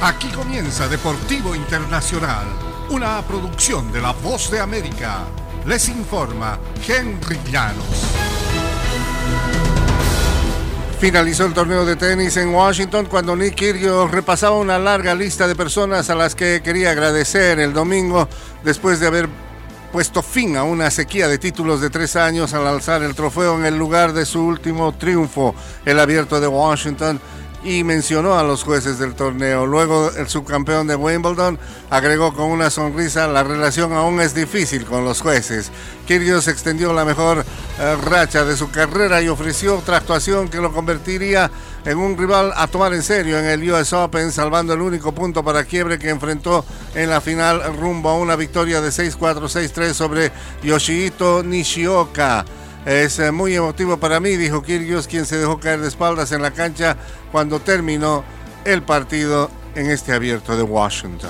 Aquí comienza Deportivo Internacional, una producción de La Voz de América. Les informa Henry Llanos. Finalizó el torneo de tenis en Washington cuando Nick Kyrgios repasaba una larga lista de personas a las que quería agradecer el domingo después de haber puesto fin a una sequía de títulos de tres años al alzar el trofeo en el lugar de su último triunfo, el abierto de Washington y mencionó a los jueces del torneo. Luego el subcampeón de Wimbledon agregó con una sonrisa, la relación aún es difícil con los jueces. Kyrgios extendió la mejor eh, racha de su carrera y ofreció otra actuación que lo convertiría en un rival a tomar en serio en el US Open, salvando el único punto para quiebre que enfrentó en la final rumbo a una victoria de 6-4, 6-3 sobre Yoshihito Nishioka. Es eh, muy emotivo para mí, dijo Kyrgios, quien se dejó caer de espaldas en la cancha cuando terminó el partido en este abierto de Washington.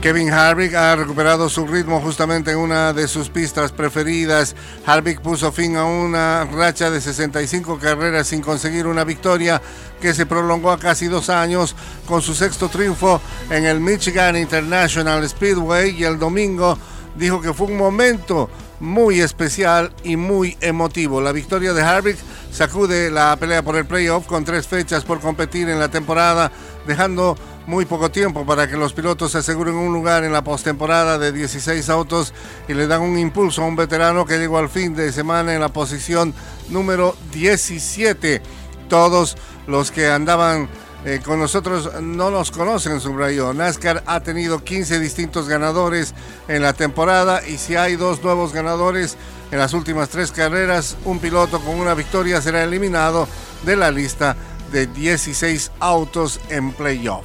Kevin Harvick ha recuperado su ritmo justamente en una de sus pistas preferidas. Harvick puso fin a una racha de 65 carreras sin conseguir una victoria que se prolongó a casi dos años con su sexto triunfo en el Michigan International Speedway y el domingo dijo que fue un momento muy especial y muy emotivo. La victoria de Harvick sacude la pelea por el playoff con tres fechas por competir en la temporada, dejando muy poco tiempo para que los pilotos se aseguren un lugar en la postemporada de 16 autos y le dan un impulso a un veterano que llegó al fin de semana en la posición número 17. Todos los que andaban eh, con nosotros no nos conocen, subrayó. NASCAR ha tenido 15 distintos ganadores en la temporada y si hay dos nuevos ganadores en las últimas tres carreras, un piloto con una victoria será eliminado de la lista de 16 autos en playoff.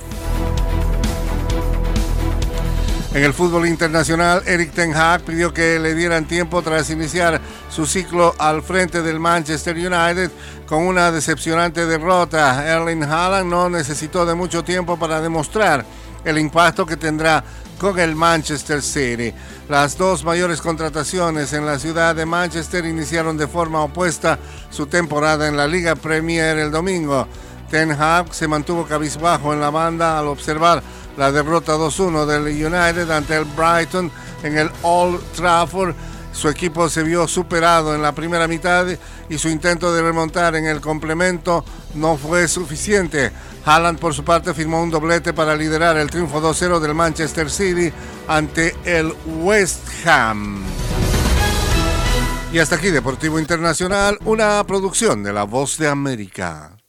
En el fútbol internacional, Eric Ten Hag pidió que le dieran tiempo tras iniciar su ciclo al frente del Manchester United con una decepcionante derrota. Erling Haaland no necesitó de mucho tiempo para demostrar el impacto que tendrá con el Manchester City. Las dos mayores contrataciones en la ciudad de Manchester iniciaron de forma opuesta su temporada en la Liga Premier el domingo. Ten Hag se mantuvo cabizbajo en la banda al observar la derrota 2-1 del United ante el Brighton en el Old Trafford. Su equipo se vio superado en la primera mitad y su intento de remontar en el complemento no fue suficiente. Haaland por su parte firmó un doblete para liderar el triunfo 2-0 del Manchester City ante el West Ham. Y hasta aquí Deportivo Internacional, una producción de La Voz de América.